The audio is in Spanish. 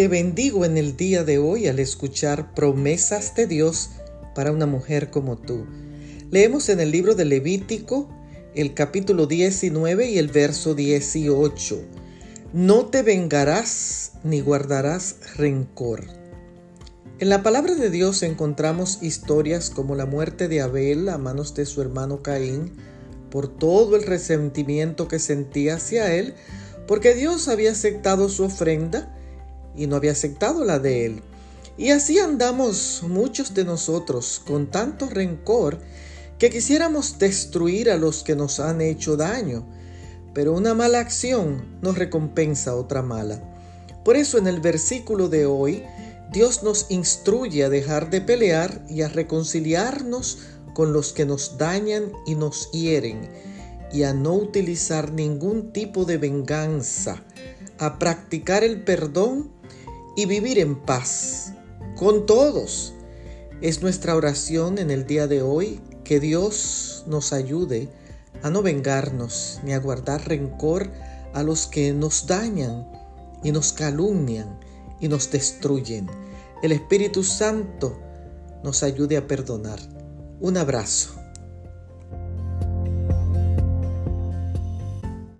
te bendigo en el día de hoy al escuchar promesas de Dios para una mujer como tú. Leemos en el libro de Levítico el capítulo 19 y el verso 18. No te vengarás ni guardarás rencor. En la palabra de Dios encontramos historias como la muerte de Abel a manos de su hermano Caín por todo el resentimiento que sentía hacia él, porque Dios había aceptado su ofrenda y no había aceptado la de él. Y así andamos muchos de nosotros con tanto rencor que quisiéramos destruir a los que nos han hecho daño, pero una mala acción nos recompensa otra mala. Por eso en el versículo de hoy, Dios nos instruye a dejar de pelear y a reconciliarnos con los que nos dañan y nos hieren, y a no utilizar ningún tipo de venganza, a practicar el perdón y vivir en paz con todos. Es nuestra oración en el día de hoy que Dios nos ayude a no vengarnos ni a guardar rencor a los que nos dañan y nos calumnian y nos destruyen. El Espíritu Santo nos ayude a perdonar. Un abrazo.